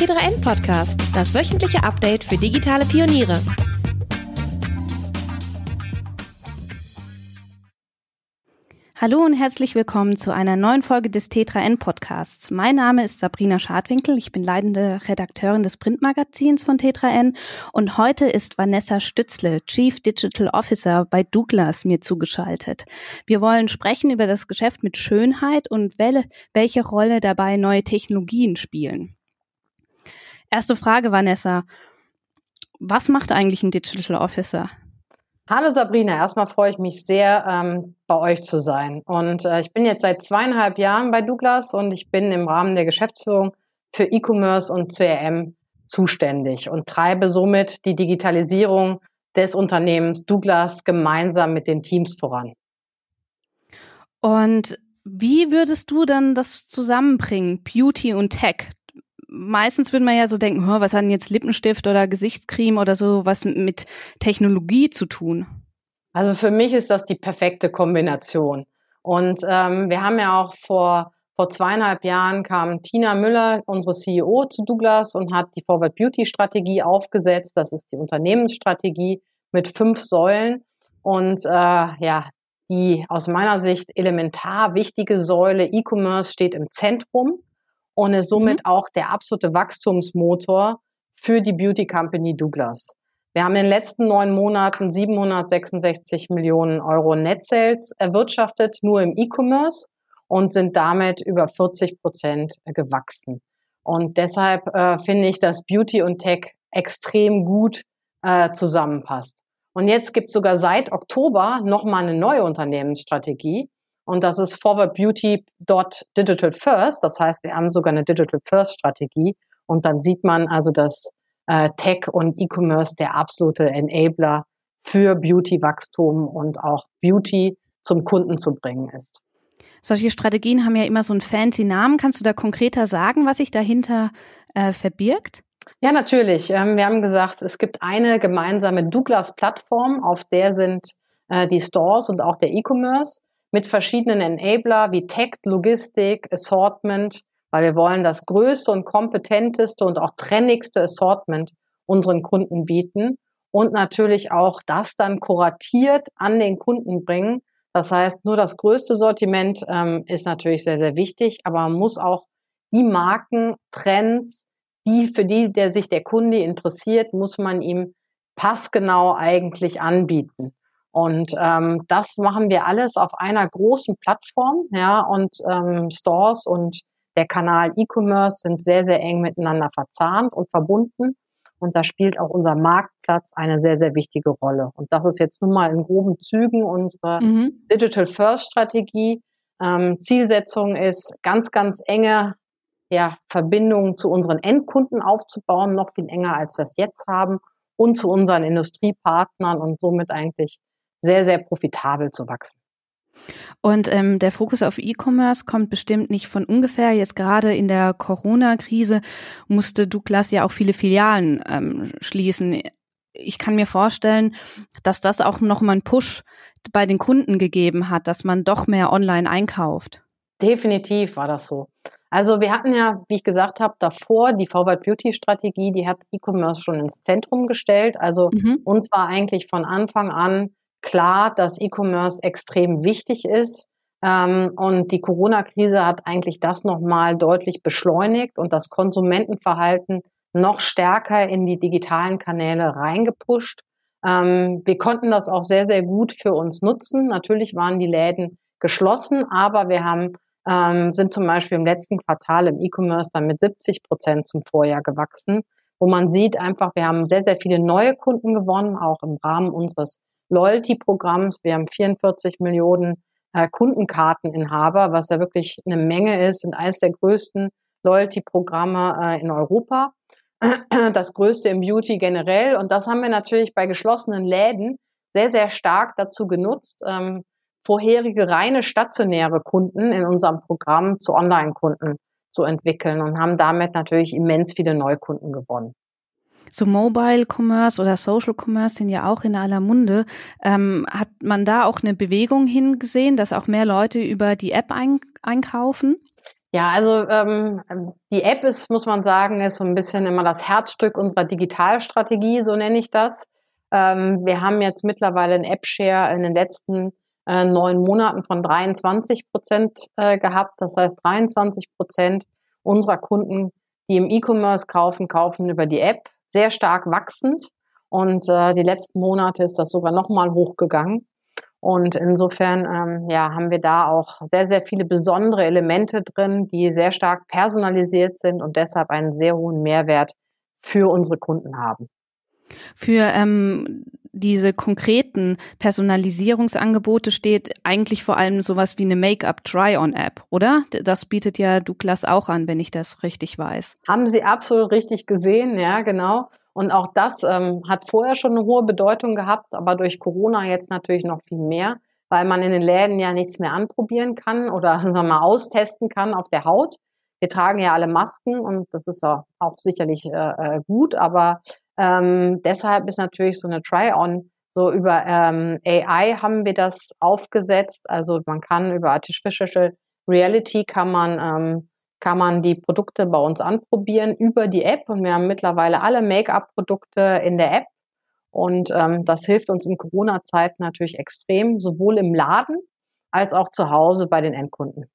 T3N Podcast, das wöchentliche Update für digitale Pioniere. Hallo und herzlich willkommen zu einer neuen Folge des T3N Podcasts. Mein Name ist Sabrina Schadwinkel, ich bin leitende Redakteurin des Printmagazins von T3N und heute ist Vanessa Stützle, Chief Digital Officer bei Douglas, mir zugeschaltet. Wir wollen sprechen über das Geschäft mit Schönheit und welche Rolle dabei neue Technologien spielen. Erste Frage, Vanessa. Was macht eigentlich ein Digital Officer? Hallo Sabrina, erstmal freue ich mich sehr, ähm, bei euch zu sein. Und äh, ich bin jetzt seit zweieinhalb Jahren bei Douglas und ich bin im Rahmen der Geschäftsführung für E-Commerce und CRM zuständig und treibe somit die Digitalisierung des Unternehmens Douglas gemeinsam mit den Teams voran. Und wie würdest du dann das zusammenbringen, Beauty und Tech? Meistens würde man ja so denken, was hat denn jetzt Lippenstift oder Gesichtscreme oder so was mit Technologie zu tun? Also für mich ist das die perfekte Kombination. Und ähm, wir haben ja auch vor, vor zweieinhalb Jahren kam Tina Müller, unsere CEO, zu Douglas und hat die Forward Beauty Strategie aufgesetzt. Das ist die Unternehmensstrategie mit fünf Säulen. Und äh, ja, die aus meiner Sicht elementar wichtige Säule E-Commerce steht im Zentrum und ist somit mhm. auch der absolute Wachstumsmotor für die Beauty Company Douglas. Wir haben in den letzten neun Monaten 766 Millionen Euro Net Sales erwirtschaftet, nur im E-Commerce und sind damit über 40 Prozent gewachsen. Und deshalb äh, finde ich, dass Beauty und Tech extrem gut äh, zusammenpasst. Und jetzt gibt es sogar seit Oktober nochmal eine neue Unternehmensstrategie, und das ist forwardbeauty.digital first. Das heißt, wir haben sogar eine Digital First Strategie. Und dann sieht man also, dass äh, Tech und E-Commerce der absolute Enabler für Beauty-Wachstum und auch Beauty zum Kunden zu bringen ist. Solche Strategien haben ja immer so einen fancy Namen. Kannst du da konkreter sagen, was sich dahinter äh, verbirgt? Ja, natürlich. Ähm, wir haben gesagt, es gibt eine gemeinsame Douglas-Plattform, auf der sind äh, die Stores und auch der E-Commerce mit verschiedenen Enabler wie Tech, Logistik, Assortment, weil wir wollen das größte und kompetenteste und auch trennigste Assortment unseren Kunden bieten und natürlich auch das dann kuratiert an den Kunden bringen. Das heißt, nur das größte Sortiment ähm, ist natürlich sehr, sehr wichtig, aber man muss auch die Marken, Trends, die für die, der sich der Kunde interessiert, muss man ihm passgenau eigentlich anbieten. Und ähm, das machen wir alles auf einer großen Plattform, ja, und ähm, Stores und der Kanal E-Commerce sind sehr, sehr eng miteinander verzahnt und verbunden. Und da spielt auch unser Marktplatz eine sehr, sehr wichtige Rolle. Und das ist jetzt nun mal in groben Zügen unsere mhm. Digital First Strategie. Ähm, Zielsetzung ist, ganz, ganz enge ja, Verbindungen zu unseren Endkunden aufzubauen, noch viel enger als wir es jetzt haben, und zu unseren Industriepartnern und somit eigentlich sehr, sehr profitabel zu wachsen. Und ähm, der Fokus auf E-Commerce kommt bestimmt nicht von ungefähr. Jetzt gerade in der Corona-Krise musste Douglas ja auch viele Filialen ähm, schließen. Ich kann mir vorstellen, dass das auch nochmal einen Push bei den Kunden gegeben hat, dass man doch mehr online einkauft. Definitiv war das so. Also wir hatten ja, wie ich gesagt habe, davor die Forward Beauty Strategie, die hat E-Commerce schon ins Zentrum gestellt. Also mhm. uns war eigentlich von Anfang an klar, dass E-Commerce extrem wichtig ist. Ähm, und die Corona-Krise hat eigentlich das nochmal deutlich beschleunigt und das Konsumentenverhalten noch stärker in die digitalen Kanäle reingepusht. Ähm, wir konnten das auch sehr, sehr gut für uns nutzen. Natürlich waren die Läden geschlossen, aber wir haben, ähm, sind zum Beispiel im letzten Quartal im E-Commerce dann mit 70 Prozent zum Vorjahr gewachsen, wo man sieht einfach, wir haben sehr, sehr viele neue Kunden gewonnen, auch im Rahmen unseres Loyalty-Programms. Wir haben 44 Millionen äh, Kundenkarteninhaber, was ja wirklich eine Menge ist, sind eines der größten Loyalty-Programme äh, in Europa. Das größte im Beauty generell. Und das haben wir natürlich bei geschlossenen Läden sehr, sehr stark dazu genutzt, ähm, vorherige reine stationäre Kunden in unserem Programm zu Online-Kunden zu entwickeln und haben damit natürlich immens viele Neukunden gewonnen so Mobile Commerce oder Social Commerce sind ja auch in aller Munde. Ähm, hat man da auch eine Bewegung hingesehen, dass auch mehr Leute über die App ein einkaufen? Ja, also ähm, die App ist, muss man sagen, ist so ein bisschen immer das Herzstück unserer Digitalstrategie, so nenne ich das. Ähm, wir haben jetzt mittlerweile einen App-Share in den letzten äh, neun Monaten von 23 Prozent äh, gehabt. Das heißt, 23 Prozent unserer Kunden, die im E-Commerce kaufen, kaufen über die App. Sehr stark wachsend. Und äh, die letzten Monate ist das sogar nochmal hochgegangen. Und insofern ähm, ja, haben wir da auch sehr, sehr viele besondere Elemente drin, die sehr stark personalisiert sind und deshalb einen sehr hohen Mehrwert für unsere Kunden haben. Für ähm, diese konkreten Personalisierungsangebote steht eigentlich vor allem sowas wie eine Make-up-Try-on-App, oder? Das bietet ja Douglas auch an, wenn ich das richtig weiß. Haben Sie absolut richtig gesehen, ja, genau. Und auch das ähm, hat vorher schon eine hohe Bedeutung gehabt, aber durch Corona jetzt natürlich noch viel mehr, weil man in den Läden ja nichts mehr anprobieren kann oder sagen wir mal austesten kann auf der Haut. Wir tragen ja alle Masken und das ist auch, sicherlich äh, äh gut, aber ähm, deshalb ist natürlich so eine Try-on so über ähm, AI haben wir das aufgesetzt. Also man kann über Artificial Reality kann man ähm, kann man die Produkte bei uns anprobieren über die App und wir haben mittlerweile alle Make-up-Produkte in der App und ähm, das hilft uns in Corona-Zeiten natürlich extrem, sowohl im Laden als auch zu Hause bei den Endkunden.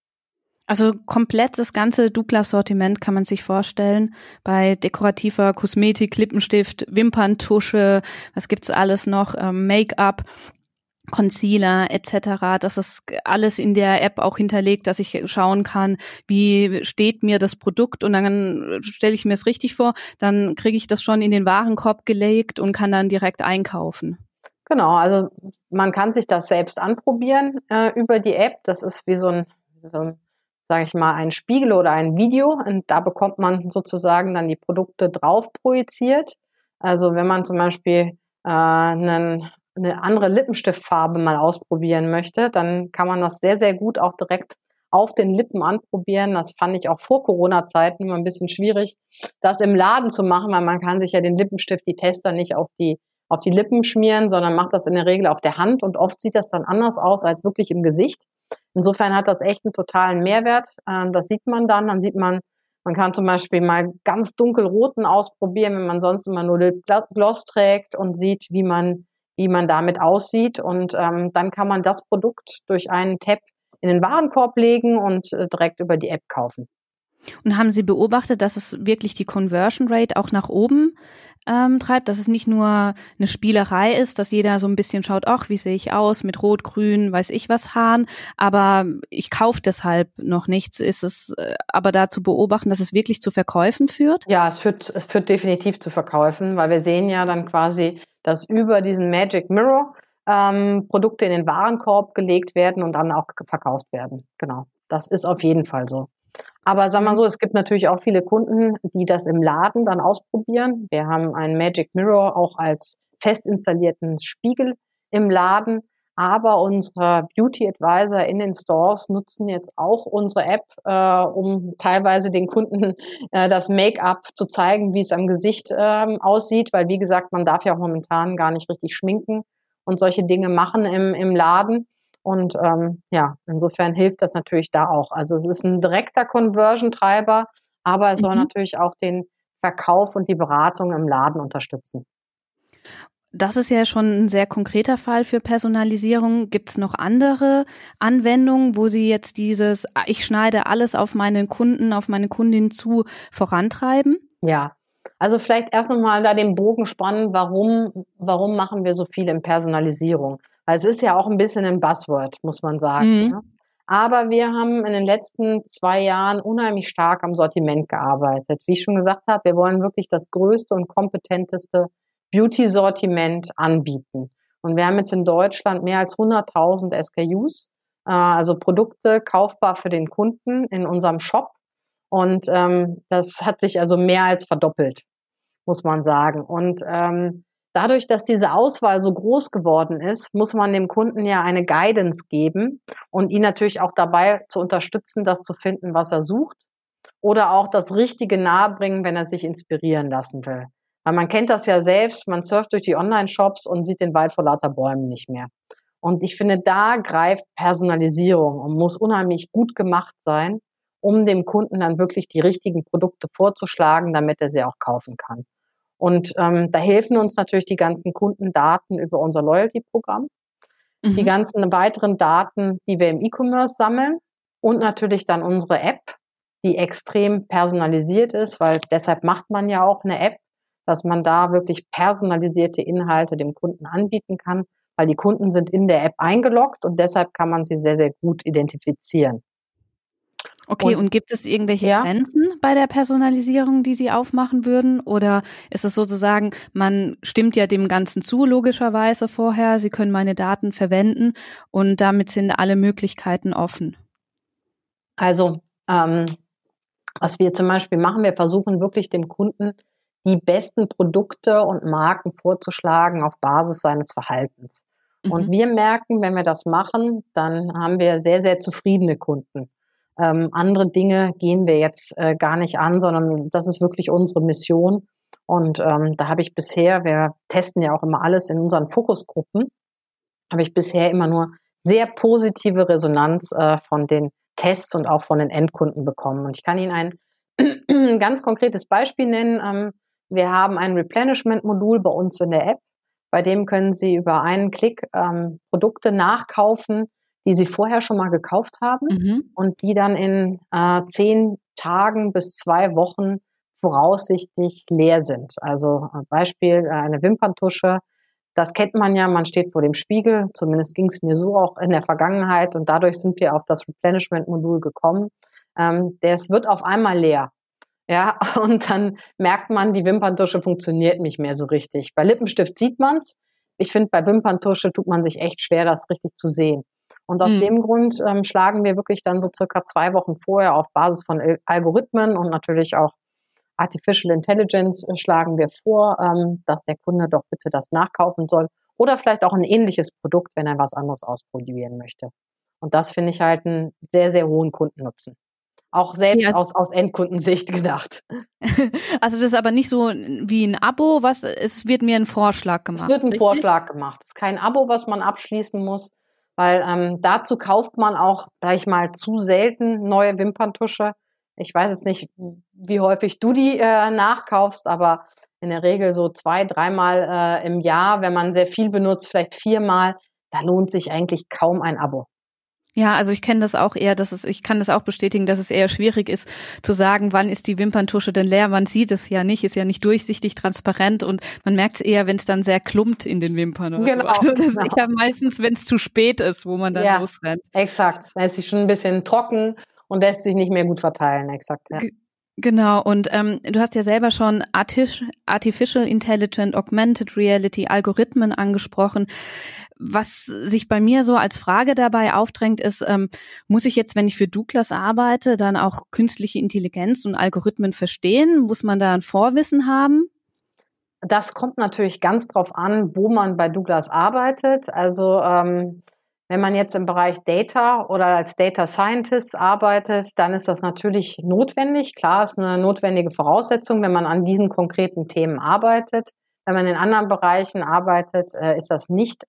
Also komplett das ganze Douglas-Sortiment kann man sich vorstellen. Bei dekorativer Kosmetik, Lippenstift, Wimperntusche, was gibt's alles noch, ähm, Make-up. Concealer etc. Das ist alles in der App auch hinterlegt, dass ich schauen kann, wie steht mir das Produkt und dann stelle ich mir es richtig vor, dann kriege ich das schon in den Warenkorb gelegt und kann dann direkt einkaufen. Genau, also man kann sich das selbst anprobieren äh, über die App. Das ist wie so ein, so ein sage ich mal, ein Spiegel oder ein Video und da bekommt man sozusagen dann die Produkte drauf projiziert. Also wenn man zum Beispiel äh, einen eine andere Lippenstiftfarbe mal ausprobieren möchte, dann kann man das sehr, sehr gut auch direkt auf den Lippen anprobieren. Das fand ich auch vor Corona-Zeiten immer ein bisschen schwierig, das im Laden zu machen, weil man kann sich ja den Lippenstift, die Tester nicht auf die, auf die Lippen schmieren, sondern macht das in der Regel auf der Hand und oft sieht das dann anders aus als wirklich im Gesicht. Insofern hat das echt einen totalen Mehrwert. Ähm, das sieht man dann. Dann sieht man, man kann zum Beispiel mal ganz dunkelroten ausprobieren, wenn man sonst immer nur Gloss trägt und sieht, wie man wie man damit aussieht. Und ähm, dann kann man das Produkt durch einen Tab in den Warenkorb legen und äh, direkt über die App kaufen. Und haben Sie beobachtet, dass es wirklich die Conversion Rate auch nach oben ähm, treibt, dass es nicht nur eine Spielerei ist, dass jeder so ein bisschen schaut, ach, wie sehe ich aus mit Rot, Grün, weiß ich was Haaren, aber ich kaufe deshalb noch nichts. Ist es äh, aber da zu beobachten, dass es wirklich zu Verkäufen führt? Ja, es führt, es führt definitiv zu Verkäufen, weil wir sehen ja dann quasi, dass über diesen Magic Mirror ähm, Produkte in den Warenkorb gelegt werden und dann auch verkauft werden. Genau. Das ist auf jeden Fall so. Aber wir mal so, es gibt natürlich auch viele Kunden, die das im Laden dann ausprobieren. Wir haben einen Magic Mirror auch als fest installierten Spiegel im Laden. Aber unsere Beauty Advisor in den Stores nutzen jetzt auch unsere App, äh, um teilweise den Kunden äh, das Make-up zu zeigen, wie es am Gesicht äh, aussieht, weil wie gesagt, man darf ja auch momentan gar nicht richtig schminken und solche Dinge machen im, im Laden. Und ähm, ja, insofern hilft das natürlich da auch. Also es ist ein direkter Conversion-Treiber, aber es mhm. soll natürlich auch den Verkauf und die Beratung im Laden unterstützen. Das ist ja schon ein sehr konkreter Fall für Personalisierung. Gibt es noch andere Anwendungen, wo Sie jetzt dieses, ich schneide alles auf meinen Kunden, auf meine Kundin zu, vorantreiben? Ja, also vielleicht erst nochmal da den Bogen spannen, warum, warum machen wir so viel in Personalisierung? Weil es ist ja auch ein bisschen ein Buzzword, muss man sagen. Mhm. Ne? Aber wir haben in den letzten zwei Jahren unheimlich stark am Sortiment gearbeitet. Wie ich schon gesagt habe, wir wollen wirklich das größte und kompetenteste Beauty-Sortiment anbieten. Und wir haben jetzt in Deutschland mehr als 100.000 SKUs, äh, also Produkte kaufbar für den Kunden in unserem Shop. Und ähm, das hat sich also mehr als verdoppelt, muss man sagen. Und ähm, dadurch, dass diese Auswahl so groß geworden ist, muss man dem Kunden ja eine Guidance geben und ihn natürlich auch dabei zu unterstützen, das zu finden, was er sucht. Oder auch das Richtige nahebringen, wenn er sich inspirieren lassen will. Weil man kennt das ja selbst, man surft durch die Online-Shops und sieht den Wald vor lauter Bäumen nicht mehr. Und ich finde, da greift Personalisierung und muss unheimlich gut gemacht sein um dem Kunden dann wirklich die richtigen Produkte vorzuschlagen, damit er sie auch kaufen kann. Und ähm, da helfen uns natürlich die ganzen Kundendaten über unser Loyalty-Programm, mhm. die ganzen weiteren Daten, die wir im E-Commerce sammeln und natürlich dann unsere App, die extrem personalisiert ist, weil deshalb macht man ja auch eine App, dass man da wirklich personalisierte Inhalte dem Kunden anbieten kann, weil die Kunden sind in der App eingeloggt und deshalb kann man sie sehr, sehr gut identifizieren. Okay, und, und, gibt es irgendwelche ja? Grenzen bei der Personalisierung, die Sie aufmachen würden? Oder ist es sozusagen, man stimmt ja dem Ganzen zu, logischerweise vorher, Sie können meine Daten verwenden und damit sind alle Möglichkeiten offen? Also, ähm, was wir zum Beispiel machen, wir versuchen wirklich dem Kunden die besten Produkte und Marken vorzuschlagen auf Basis seines Verhaltens. Mhm. Und wir merken, wenn wir das machen, dann haben wir sehr, sehr zufriedene Kunden. Ähm, andere Dinge gehen wir jetzt äh, gar nicht an, sondern das ist wirklich unsere Mission. Und ähm, da habe ich bisher, wir testen ja auch immer alles in unseren Fokusgruppen, habe ich bisher immer nur sehr positive Resonanz äh, von den Tests und auch von den Endkunden bekommen. Und ich kann Ihnen ein ganz konkretes Beispiel nennen. Ähm, wir haben ein Replenishment-Modul bei uns in der App. Bei dem können Sie über einen Klick ähm, Produkte nachkaufen, die sie vorher schon mal gekauft haben mhm. und die dann in äh, zehn Tagen bis zwei Wochen voraussichtlich leer sind. Also äh, Beispiel äh, eine Wimperntusche. Das kennt man ja, man steht vor dem Spiegel, zumindest ging es mir so auch in der Vergangenheit und dadurch sind wir auf das Replenishment-Modul gekommen. Ähm, das wird auf einmal leer. Ja, und dann merkt man, die Wimperntusche funktioniert nicht mehr so richtig. Bei Lippenstift sieht man's. Ich finde, bei Wimperntusche tut man sich echt schwer, das richtig zu sehen. Und aus mhm. dem Grund ähm, schlagen wir wirklich dann so circa zwei Wochen vorher auf Basis von Algorithmen und natürlich auch Artificial Intelligence äh, schlagen wir vor, ähm, dass der Kunde doch bitte das nachkaufen soll oder vielleicht auch ein ähnliches Produkt, wenn er was anderes ausprobieren möchte. Und das finde ich halt einen sehr, sehr hohen Kundennutzen. Auch selbst ja. aus, aus Endkundensicht gedacht. Also das ist aber nicht so wie ein Abo, was es wird mir ein Vorschlag gemacht. Es wird ein richtig? Vorschlag gemacht. Es ist kein Abo, was man abschließen muss, weil ähm, dazu kauft man auch, sag ich mal, zu selten neue Wimperntusche. Ich weiß jetzt nicht, wie häufig du die äh, nachkaufst, aber in der Regel so zwei, dreimal äh, im Jahr, wenn man sehr viel benutzt, vielleicht viermal, da lohnt sich eigentlich kaum ein Abo. Ja, also ich kenne das auch eher, dass es, ich kann das auch bestätigen, dass es eher schwierig ist zu sagen, wann ist die Wimperntusche denn leer. Man sieht es ja nicht, ist ja nicht durchsichtig, transparent und man merkt es eher, wenn es dann sehr klumpt in den Wimpern. Oder genau. So. Also das genau. ist ja meistens, wenn es zu spät ist, wo man dann ja, losrennt. Exakt. Da ist sie schon ein bisschen trocken und lässt sich nicht mehr gut verteilen. Exakt. Ja. Genau, und ähm, du hast ja selber schon Artificial Intelligent Augmented Reality Algorithmen angesprochen. Was sich bei mir so als Frage dabei aufdrängt, ist, ähm, muss ich jetzt, wenn ich für Douglas arbeite, dann auch künstliche Intelligenz und Algorithmen verstehen? Muss man da ein Vorwissen haben? Das kommt natürlich ganz drauf an, wo man bei Douglas arbeitet. Also ähm, wenn man jetzt im Bereich Data oder als Data Scientist arbeitet, dann ist das natürlich notwendig. Klar, ist eine notwendige Voraussetzung, wenn man an diesen konkreten Themen arbeitet. Wenn man in anderen Bereichen arbeitet, äh, ist das nicht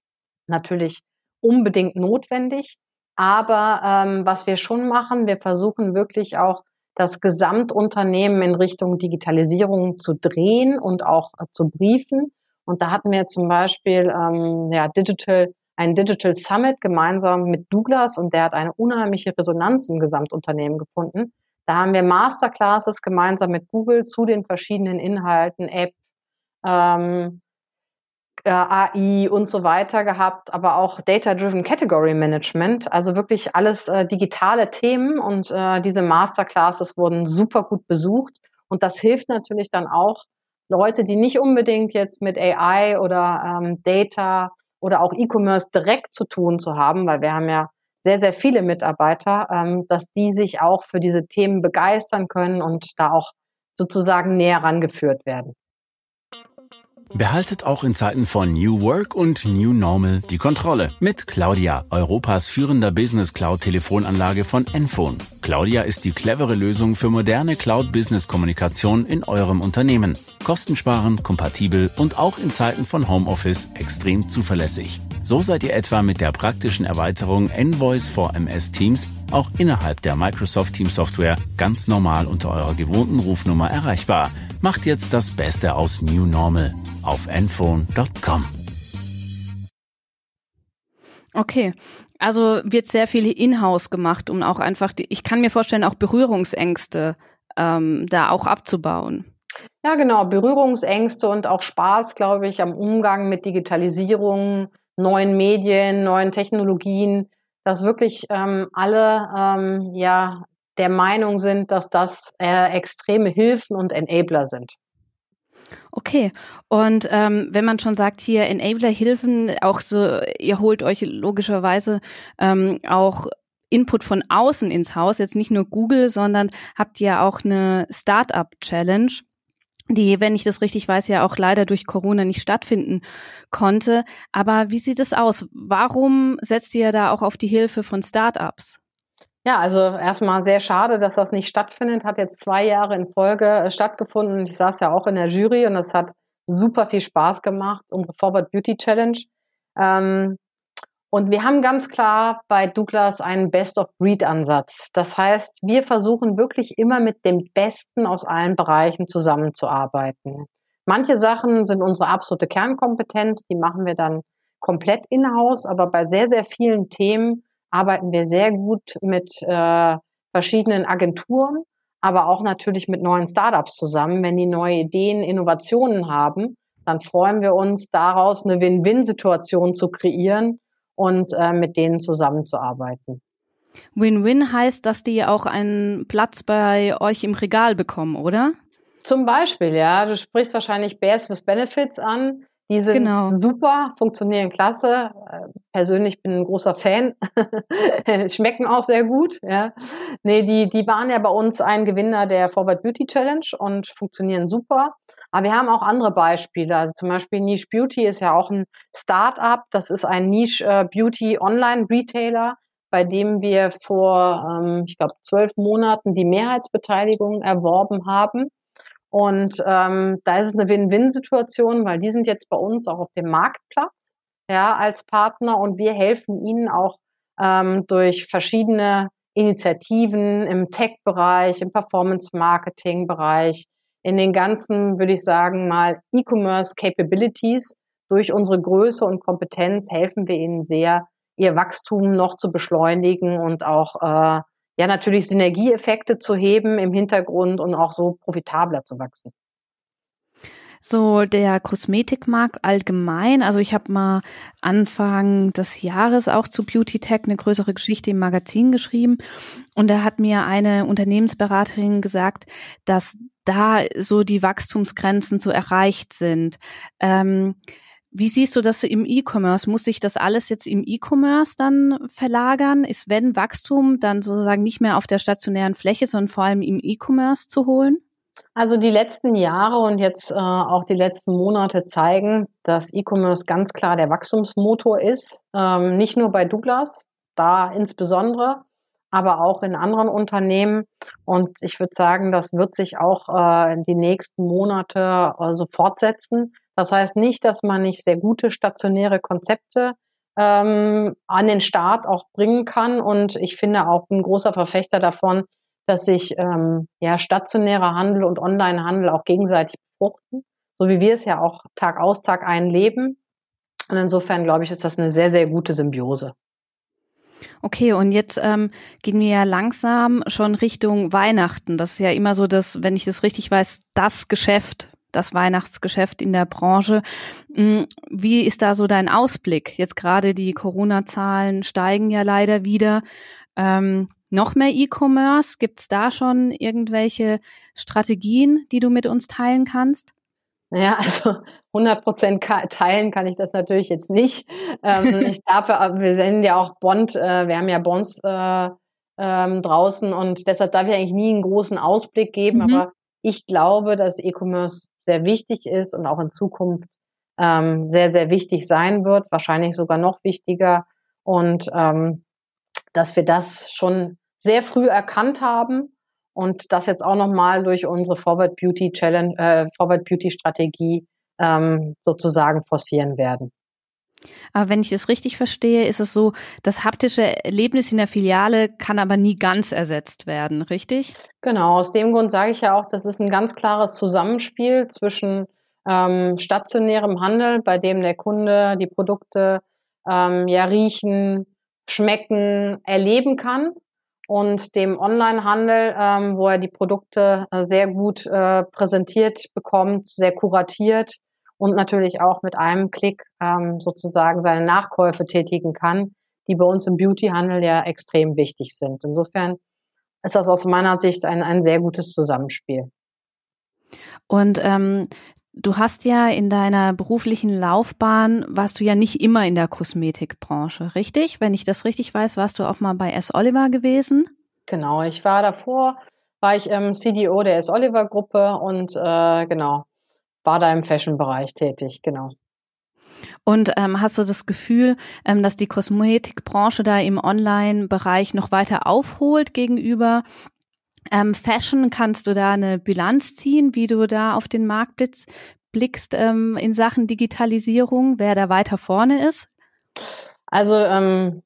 natürlich unbedingt notwendig. Aber ähm, was wir schon machen, wir versuchen wirklich auch das Gesamtunternehmen in Richtung Digitalisierung zu drehen und auch äh, zu briefen. Und da hatten wir zum Beispiel ähm, ja, Digital ein Digital Summit gemeinsam mit Douglas und der hat eine unheimliche Resonanz im Gesamtunternehmen gefunden. Da haben wir Masterclasses gemeinsam mit Google zu den verschiedenen Inhalten, App, ähm, äh, AI und so weiter gehabt, aber auch Data-Driven Category Management, also wirklich alles äh, digitale Themen und äh, diese Masterclasses wurden super gut besucht und das hilft natürlich dann auch Leute, die nicht unbedingt jetzt mit AI oder ähm, Data oder auch E-Commerce direkt zu tun zu haben, weil wir haben ja sehr, sehr viele Mitarbeiter, ähm, dass die sich auch für diese Themen begeistern können und da auch sozusagen näher rangeführt werden. Behaltet auch in Zeiten von New Work und New Normal die Kontrolle mit Claudia, Europas führender Business Cloud Telefonanlage von Enphone. Claudia ist die clevere Lösung für moderne Cloud Business Kommunikation in eurem Unternehmen. Kostensparend, kompatibel und auch in Zeiten von Homeoffice extrem zuverlässig. So seid ihr etwa mit der praktischen Erweiterung Envoice for MS Teams auch innerhalb der Microsoft Teams Software ganz normal unter eurer gewohnten Rufnummer erreichbar. Macht jetzt das Beste aus New Normal auf enphone.com. Okay, also wird sehr viel in-house gemacht, um auch einfach, die, ich kann mir vorstellen, auch Berührungsängste ähm, da auch abzubauen. Ja, genau, Berührungsängste und auch Spaß, glaube ich, am Umgang mit Digitalisierung, neuen Medien, neuen Technologien, dass wirklich ähm, alle ähm, ja der Meinung sind, dass das äh, extreme Hilfen und Enabler sind. Okay, und ähm, wenn man schon sagt, hier Enabler-Hilfen, auch so, ihr holt euch logischerweise ähm, auch Input von außen ins Haus, jetzt nicht nur Google, sondern habt ihr auch eine Startup-Challenge die, wenn ich das richtig weiß, ja auch leider durch Corona nicht stattfinden konnte. Aber wie sieht es aus? Warum setzt ihr da auch auf die Hilfe von Startups? Ja, also erstmal sehr schade, dass das nicht stattfindet. Hat jetzt zwei Jahre in Folge äh, stattgefunden. Ich saß ja auch in der Jury und es hat super viel Spaß gemacht, unsere Forward Beauty Challenge. Ähm, und wir haben ganz klar bei Douglas einen Best-of-Breed-Ansatz. Das heißt, wir versuchen wirklich immer mit dem Besten aus allen Bereichen zusammenzuarbeiten. Manche Sachen sind unsere absolute Kernkompetenz, die machen wir dann komplett in-house, aber bei sehr, sehr vielen Themen arbeiten wir sehr gut mit äh, verschiedenen Agenturen, aber auch natürlich mit neuen Startups zusammen. Wenn die neue Ideen, Innovationen haben, dann freuen wir uns daraus, eine Win-Win-Situation zu kreieren und äh, mit denen zusammenzuarbeiten. Win-Win heißt, dass die auch einen Platz bei euch im Regal bekommen, oder? Zum Beispiel, ja. Du sprichst wahrscheinlich Bears with Benefits an. Die sind genau. super, funktionieren klasse. Äh, persönlich bin ein großer Fan. Schmecken auch sehr gut. Ja. Nee, die, die waren ja bei uns ein Gewinner der Forward Beauty Challenge und funktionieren super. Aber wir haben auch andere Beispiele. Also zum Beispiel Niche Beauty ist ja auch ein Start-up. Das ist ein Niche äh, Beauty Online Retailer, bei dem wir vor, ähm, ich glaube, zwölf Monaten die Mehrheitsbeteiligung erworben haben. Und ähm, da ist es eine Win-Win-Situation, weil die sind jetzt bei uns auch auf dem Marktplatz, ja, als Partner und wir helfen ihnen auch ähm, durch verschiedene Initiativen im Tech-Bereich, im Performance-Marketing-Bereich, in den ganzen, würde ich sagen, mal E-Commerce-Capabilities. Durch unsere Größe und Kompetenz helfen wir ihnen sehr, ihr Wachstum noch zu beschleunigen und auch äh, ja natürlich Synergieeffekte zu heben im Hintergrund und auch so profitabler zu wachsen. So der Kosmetikmarkt allgemein. Also ich habe mal Anfang des Jahres auch zu Beauty Tech eine größere Geschichte im Magazin geschrieben und da hat mir eine Unternehmensberaterin gesagt, dass da so die Wachstumsgrenzen so erreicht sind. Ähm, wie siehst du das im E-Commerce? Muss sich das alles jetzt im E-Commerce dann verlagern? Ist wenn Wachstum dann sozusagen nicht mehr auf der stationären Fläche, sondern vor allem im E-Commerce zu holen? Also die letzten Jahre und jetzt äh, auch die letzten Monate zeigen, dass E-Commerce ganz klar der Wachstumsmotor ist. Ähm, nicht nur bei Douglas, da insbesondere, aber auch in anderen Unternehmen. Und ich würde sagen, das wird sich auch äh, in die nächsten Monate äh, so fortsetzen. Das heißt nicht, dass man nicht sehr gute stationäre Konzepte ähm, an den Start auch bringen kann. Und ich finde auch ein großer Verfechter davon, dass sich ähm, ja stationärer Handel und Onlinehandel auch gegenseitig befruchten, so wie wir es ja auch Tag aus Tag ein leben. Und insofern glaube ich, ist das eine sehr sehr gute Symbiose. Okay, und jetzt ähm, gehen wir ja langsam schon Richtung Weihnachten. Das ist ja immer so das, wenn ich das richtig weiß, das Geschäft, das Weihnachtsgeschäft in der Branche. Hm, wie ist da so dein Ausblick? Jetzt gerade die Corona-Zahlen steigen ja leider wieder. Ähm, noch mehr E-Commerce? Gibt es da schon irgendwelche Strategien, die du mit uns teilen kannst? Ja, also 100 Prozent teilen kann ich das natürlich jetzt nicht. Ähm, ich darf, wir senden ja auch Bond, äh, wir haben ja Bonds äh, ähm, draußen und deshalb darf ich eigentlich nie einen großen Ausblick geben, mhm. aber ich glaube, dass E-Commerce sehr wichtig ist und auch in Zukunft ähm, sehr, sehr wichtig sein wird, wahrscheinlich sogar noch wichtiger und ähm, dass wir das schon sehr früh erkannt haben und das jetzt auch nochmal durch unsere Forward Beauty Challenge, äh, Forward Beauty Strategie ähm, sozusagen forcieren werden. Aber wenn ich das richtig verstehe, ist es so, das haptische Erlebnis in der Filiale kann aber nie ganz ersetzt werden, richtig? Genau, aus dem Grund sage ich ja auch, das ist ein ganz klares Zusammenspiel zwischen ähm, stationärem Handel, bei dem der Kunde die Produkte ähm, ja riechen, schmecken, erleben kann und dem Onlinehandel, ähm, wo er die Produkte äh, sehr gut äh, präsentiert bekommt, sehr kuratiert und natürlich auch mit einem Klick ähm, sozusagen seine Nachkäufe tätigen kann, die bei uns im Beautyhandel ja extrem wichtig sind. Insofern ist das aus meiner Sicht ein, ein sehr gutes Zusammenspiel. Und ähm, du hast ja in deiner beruflichen Laufbahn, warst du ja nicht immer in der Kosmetikbranche, richtig? Wenn ich das richtig weiß, warst du auch mal bei S. Oliver gewesen? Genau, ich war davor, war ich ähm, CDO der S. Oliver Gruppe und äh, genau, war da im Fashion-Bereich tätig, genau. Und ähm, hast du das Gefühl, ähm, dass die Kosmetikbranche da im Online-Bereich noch weiter aufholt gegenüber ähm, Fashion? Kannst du da eine Bilanz ziehen, wie du da auf den Markt blickst, blickst ähm, in Sachen Digitalisierung, wer da weiter vorne ist? Also ähm,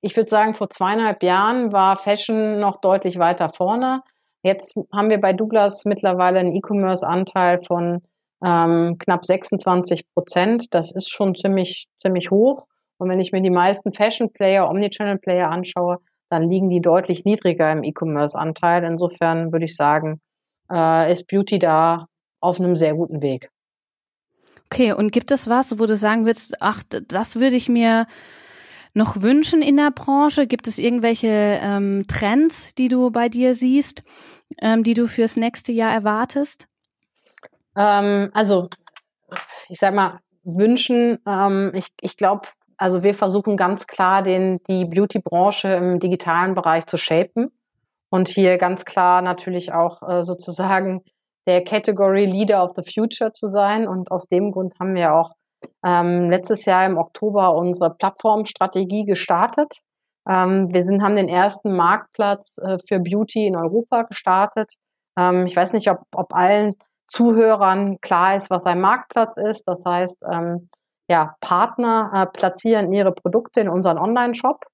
ich würde sagen, vor zweieinhalb Jahren war Fashion noch deutlich weiter vorne. Jetzt haben wir bei Douglas mittlerweile einen E-Commerce-Anteil von ähm, knapp 26 Prozent. Das ist schon ziemlich, ziemlich hoch. Und wenn ich mir die meisten Fashion-Player, Omnichannel-Player anschaue, dann liegen die deutlich niedriger im E-Commerce-Anteil. Insofern würde ich sagen, äh, ist Beauty da auf einem sehr guten Weg. Okay, und gibt es was, wo du sagen würdest, ach, das würde ich mir noch wünschen in der Branche? Gibt es irgendwelche ähm, Trends, die du bei dir siehst, ähm, die du fürs nächste Jahr erwartest? Ähm, also, ich sag mal, wünschen, ähm, ich, ich glaube, also wir versuchen ganz klar, den, die Beauty-Branche im digitalen Bereich zu shapen und hier ganz klar natürlich auch äh, sozusagen der Category Leader of the Future zu sein. Und aus dem Grund haben wir auch ähm, letztes Jahr im Oktober unsere Plattformstrategie gestartet. Ähm, wir sind, haben den ersten Marktplatz äh, für Beauty in Europa gestartet. Ähm, ich weiß nicht, ob, ob allen Zuhörern klar ist, was ein Marktplatz ist. Das heißt, ähm, ja, Partner äh, platzieren ihre Produkte in unseren Online-Shop.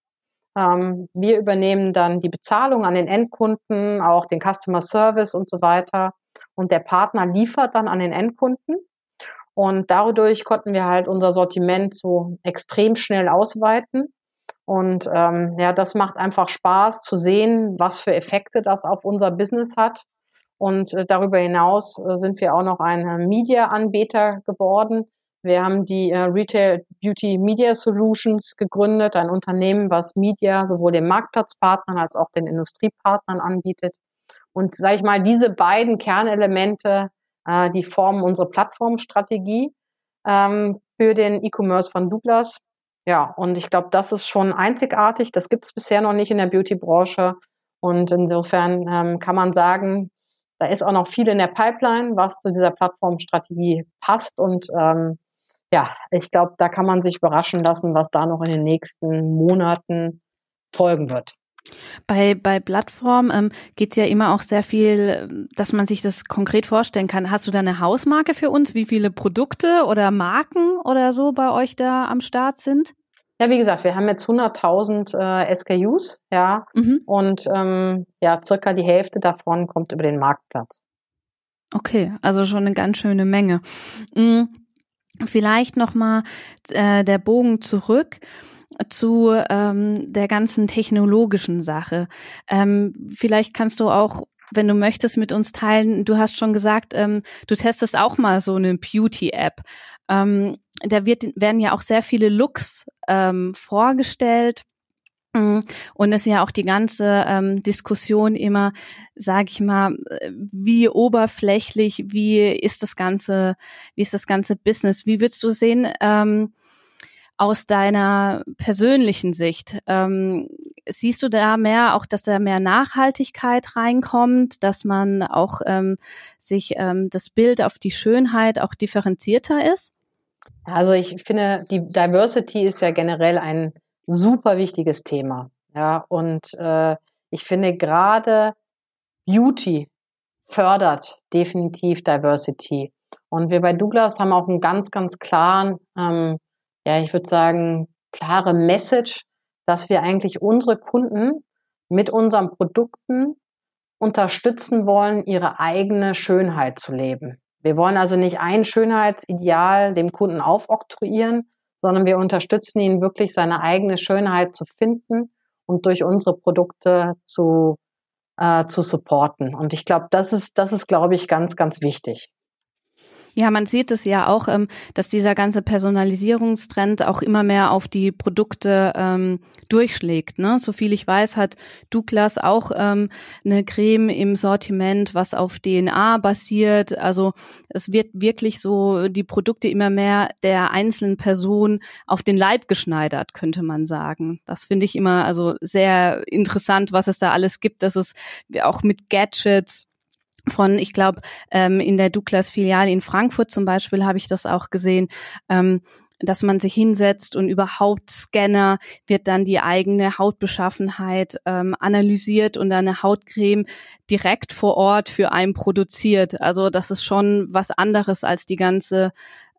Ähm, wir übernehmen dann die Bezahlung an den Endkunden, auch den Customer Service und so weiter. Und der Partner liefert dann an den Endkunden. Und dadurch konnten wir halt unser Sortiment so extrem schnell ausweiten. Und ähm, ja, das macht einfach Spaß zu sehen, was für Effekte das auf unser Business hat. Und äh, darüber hinaus äh, sind wir auch noch ein äh, Media-Anbieter geworden. Wir haben die äh, Retail Beauty Media Solutions gegründet, ein Unternehmen, was Media sowohl den Marktplatzpartnern als auch den Industriepartnern anbietet. Und sage ich mal, diese beiden Kernelemente äh, die formen unsere Plattformstrategie ähm, für den E-Commerce von Douglas. Ja, und ich glaube, das ist schon einzigartig. Das gibt es bisher noch nicht in der Beauty-Branche. Und insofern ähm, kann man sagen, da ist auch noch viel in der Pipeline, was zu dieser Plattformstrategie passt. Und ähm, ja, ich glaube, da kann man sich überraschen lassen, was da noch in den nächsten Monaten folgen wird. Bei, bei Plattform ähm, geht es ja immer auch sehr viel, dass man sich das konkret vorstellen kann. Hast du da eine Hausmarke für uns, wie viele Produkte oder Marken oder so bei euch da am Start sind? Ja, wie gesagt, wir haben jetzt 100.000 äh, SKUs, ja, mhm. und ähm, ja, circa die Hälfte davon kommt über den Marktplatz. Okay, also schon eine ganz schöne Menge. Mhm. Vielleicht nochmal äh, der Bogen zurück zu ähm, der ganzen technologischen Sache. Ähm, vielleicht kannst du auch wenn du möchtest, mit uns teilen. Du hast schon gesagt, ähm, du testest auch mal so eine Beauty-App. Ähm, da wird, werden ja auch sehr viele Looks ähm, vorgestellt. Mm, und es ist ja auch die ganze ähm, Diskussion immer, sage ich mal, wie oberflächlich, wie ist das ganze, wie ist das ganze Business? Wie würdest du sehen? Aus deiner persönlichen Sicht, ähm, siehst du da mehr auch, dass da mehr Nachhaltigkeit reinkommt, dass man auch ähm, sich ähm, das Bild auf die Schönheit auch differenzierter ist? Also ich finde, die Diversity ist ja generell ein super wichtiges Thema. Ja, und äh, ich finde gerade Beauty fördert definitiv Diversity. Und wir bei Douglas haben auch einen ganz, ganz klaren ähm, ja, ich würde sagen, klare Message, dass wir eigentlich unsere Kunden mit unseren Produkten unterstützen wollen, ihre eigene Schönheit zu leben. Wir wollen also nicht ein Schönheitsideal dem Kunden aufoktroyieren, sondern wir unterstützen ihn wirklich, seine eigene Schönheit zu finden und durch unsere Produkte zu, äh, zu supporten. Und ich glaube, das ist, das ist, glaube ich, ganz, ganz wichtig. Ja, man sieht es ja auch, ähm, dass dieser ganze Personalisierungstrend auch immer mehr auf die Produkte ähm, durchschlägt. Ne? So viel ich weiß, hat Douglas auch ähm, eine Creme im Sortiment, was auf DNA basiert. Also es wird wirklich so die Produkte immer mehr der einzelnen Person auf den Leib geschneidert, könnte man sagen. Das finde ich immer also sehr interessant, was es da alles gibt, dass es auch mit Gadgets von, ich glaube, ähm, in der Douglas-Filiale in Frankfurt zum Beispiel habe ich das auch gesehen, ähm, dass man sich hinsetzt und über Hautscanner wird dann die eigene Hautbeschaffenheit ähm, analysiert und eine Hautcreme direkt vor Ort für einen produziert. Also das ist schon was anderes als die ganze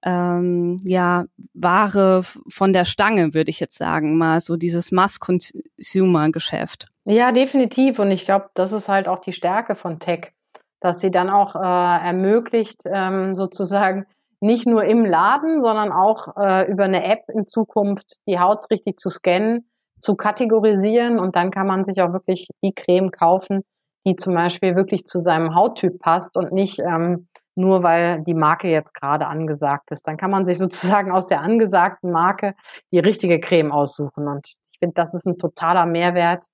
ähm, ja Ware von der Stange, würde ich jetzt sagen, mal so dieses Mass-Consumer-Geschäft. Ja, definitiv. Und ich glaube, das ist halt auch die Stärke von Tech dass sie dann auch äh, ermöglicht, ähm, sozusagen nicht nur im Laden, sondern auch äh, über eine App in Zukunft die Haut richtig zu scannen, zu kategorisieren und dann kann man sich auch wirklich die Creme kaufen, die zum Beispiel wirklich zu seinem Hauttyp passt und nicht ähm, nur weil die Marke jetzt gerade angesagt ist. Dann kann man sich sozusagen aus der angesagten Marke die richtige Creme aussuchen. Und ich finde, das ist ein totaler Mehrwert,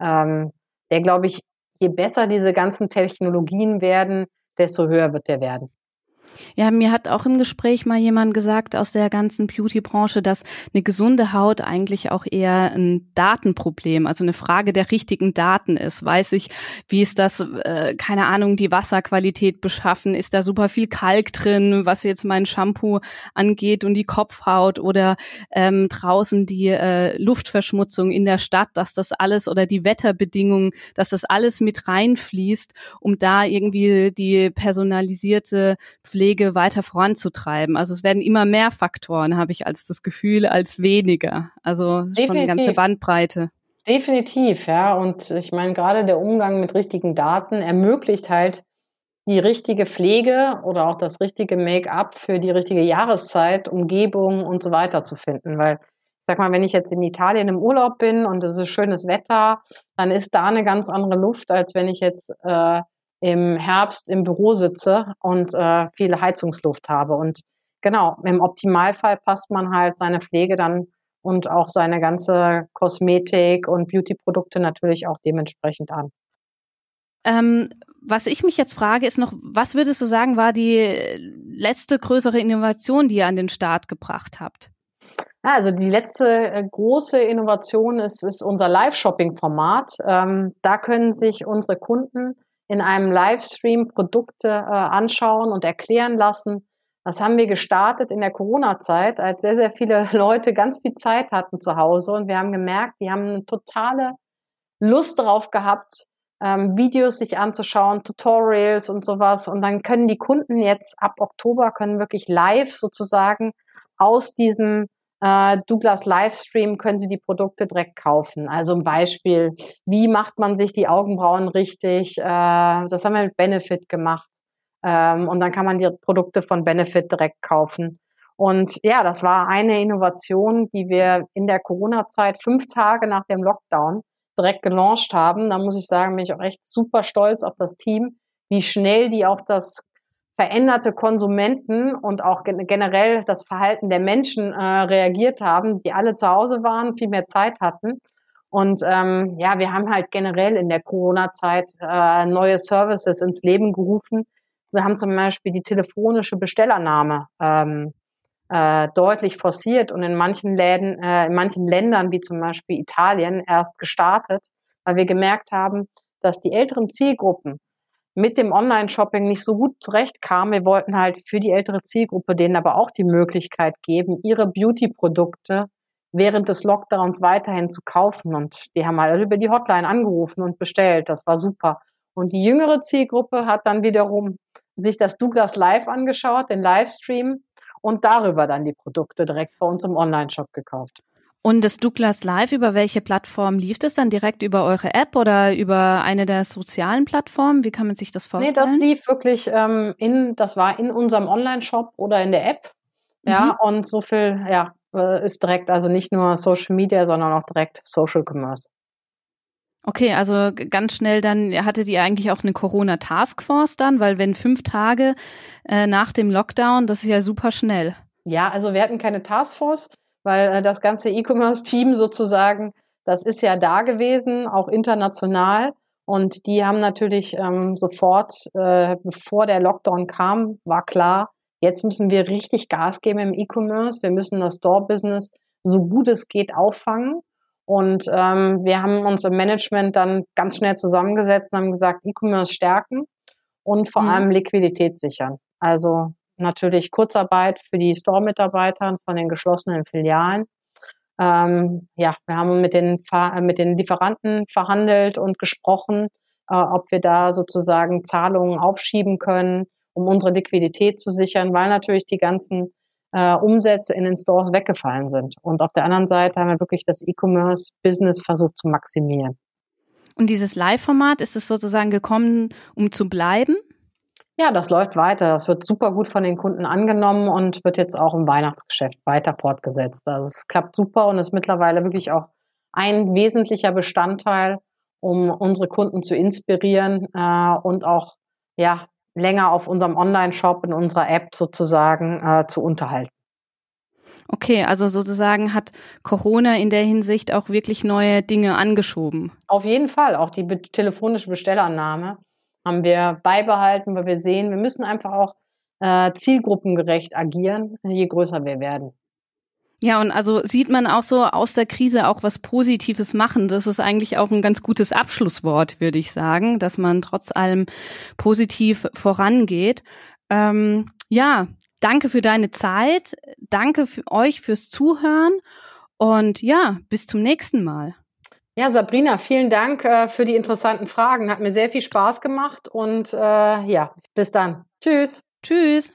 ähm, der, glaube ich, je besser diese ganzen Technologien werden, desto höher wird der werden. Ja, mir hat auch im Gespräch mal jemand gesagt aus der ganzen Beauty-Branche, dass eine gesunde Haut eigentlich auch eher ein Datenproblem, also eine Frage der richtigen Daten ist. Weiß ich, wie ist das, äh, keine Ahnung, die Wasserqualität beschaffen? Ist da super viel Kalk drin, was jetzt mein Shampoo angeht und die Kopfhaut oder ähm, draußen die äh, Luftverschmutzung in der Stadt, dass das alles oder die Wetterbedingungen, dass das alles mit reinfließt, um da irgendwie die personalisierte Pflege weiter voranzutreiben. Also es werden immer mehr Faktoren, habe ich als das Gefühl, als weniger. Also Definitiv. schon eine ganze Bandbreite. Definitiv, ja. Und ich meine, gerade der Umgang mit richtigen Daten ermöglicht halt die richtige Pflege oder auch das richtige Make-up für die richtige Jahreszeit, Umgebung und so weiter zu finden. Weil ich sag mal, wenn ich jetzt in Italien im Urlaub bin und es ist schönes Wetter, dann ist da eine ganz andere Luft, als wenn ich jetzt äh, im Herbst im Büro sitze und äh, viel Heizungsluft habe. Und genau, im Optimalfall passt man halt seine Pflege dann und auch seine ganze Kosmetik und Beauty-Produkte natürlich auch dementsprechend an. Ähm, was ich mich jetzt frage, ist noch, was würdest du sagen, war die letzte größere Innovation, die ihr an den Start gebracht habt? Also die letzte äh, große Innovation ist, ist unser Live-Shopping-Format. Ähm, da können sich unsere Kunden in einem Livestream Produkte äh, anschauen und erklären lassen. Das haben wir gestartet in der Corona-Zeit, als sehr, sehr viele Leute ganz viel Zeit hatten zu Hause. Und wir haben gemerkt, die haben eine totale Lust darauf gehabt, ähm, Videos sich anzuschauen, Tutorials und sowas. Und dann können die Kunden jetzt ab Oktober können wirklich live sozusagen aus diesem äh, Douglas Livestream können Sie die Produkte direkt kaufen. Also ein Beispiel, wie macht man sich die Augenbrauen richtig? Äh, das haben wir mit Benefit gemacht. Ähm, und dann kann man die Produkte von Benefit direkt kaufen. Und ja, das war eine Innovation, die wir in der Corona-Zeit fünf Tage nach dem Lockdown direkt gelauncht haben. Da muss ich sagen, bin ich auch echt super stolz auf das Team, wie schnell die auf das veränderte Konsumenten und auch generell das Verhalten der Menschen äh, reagiert haben, die alle zu Hause waren, viel mehr Zeit hatten. Und ähm, ja, wir haben halt generell in der Corona-Zeit äh, neue Services ins Leben gerufen. Wir haben zum Beispiel die telefonische Bestellernahme ähm, äh, deutlich forciert und in manchen Läden, äh, in manchen Ländern wie zum Beispiel Italien erst gestartet, weil wir gemerkt haben, dass die älteren Zielgruppen mit dem Online-Shopping nicht so gut zurechtkamen. Wir wollten halt für die ältere Zielgruppe denen aber auch die Möglichkeit geben, ihre Beauty-Produkte während des Lockdowns weiterhin zu kaufen. Und die haben halt über die Hotline angerufen und bestellt. Das war super. Und die jüngere Zielgruppe hat dann wiederum sich das Douglas Live angeschaut, den Livestream, und darüber dann die Produkte direkt bei uns im Online-Shop gekauft. Und das Douglas Live, über welche Plattform lief das dann direkt über eure App oder über eine der sozialen Plattformen? Wie kann man sich das vorstellen? Nee, das lief wirklich ähm, in, das war in unserem Online-Shop oder in der App. Ja, mhm. und so viel, ja, äh, ist direkt, also nicht nur Social Media, sondern auch direkt Social Commerce. Okay, also ganz schnell dann hattet ihr eigentlich auch eine Corona Taskforce dann, weil wenn fünf Tage äh, nach dem Lockdown, das ist ja super schnell. Ja, also wir hatten keine Taskforce weil äh, das ganze E-Commerce-Team sozusagen, das ist ja da gewesen, auch international. Und die haben natürlich ähm, sofort, äh, bevor der Lockdown kam, war klar, jetzt müssen wir richtig Gas geben im E-Commerce. Wir müssen das Store-Business so gut es geht auffangen. Und ähm, wir haben uns im Management dann ganz schnell zusammengesetzt und haben gesagt, E-Commerce stärken und vor mhm. allem Liquidität sichern. Also natürlich Kurzarbeit für die Store-Mitarbeiter von den geschlossenen Filialen. Ähm, ja, wir haben mit den, äh, mit den Lieferanten verhandelt und gesprochen, äh, ob wir da sozusagen Zahlungen aufschieben können, um unsere Liquidität zu sichern, weil natürlich die ganzen äh, Umsätze in den Stores weggefallen sind. Und auf der anderen Seite haben wir wirklich das E-Commerce-Business versucht zu maximieren. Und dieses Live-Format, ist es sozusagen gekommen, um zu bleiben? Ja, das läuft weiter. Das wird super gut von den Kunden angenommen und wird jetzt auch im Weihnachtsgeschäft weiter fortgesetzt. Also es klappt super und ist mittlerweile wirklich auch ein wesentlicher Bestandteil, um unsere Kunden zu inspirieren äh, und auch ja länger auf unserem Online-Shop in unserer App sozusagen äh, zu unterhalten. Okay, also sozusagen hat Corona in der Hinsicht auch wirklich neue Dinge angeschoben. Auf jeden Fall, auch die be telefonische Bestellannahme haben wir beibehalten, weil wir sehen, wir müssen einfach auch äh, zielgruppengerecht agieren, je größer wir werden. Ja, und also sieht man auch so aus der Krise auch was Positives machen. Das ist eigentlich auch ein ganz gutes Abschlusswort, würde ich sagen, dass man trotz allem positiv vorangeht. Ähm, ja, danke für deine Zeit. Danke für euch fürs Zuhören. Und ja, bis zum nächsten Mal. Ja, Sabrina, vielen Dank äh, für die interessanten Fragen. Hat mir sehr viel Spaß gemacht und äh, ja, bis dann. Tschüss. Tschüss.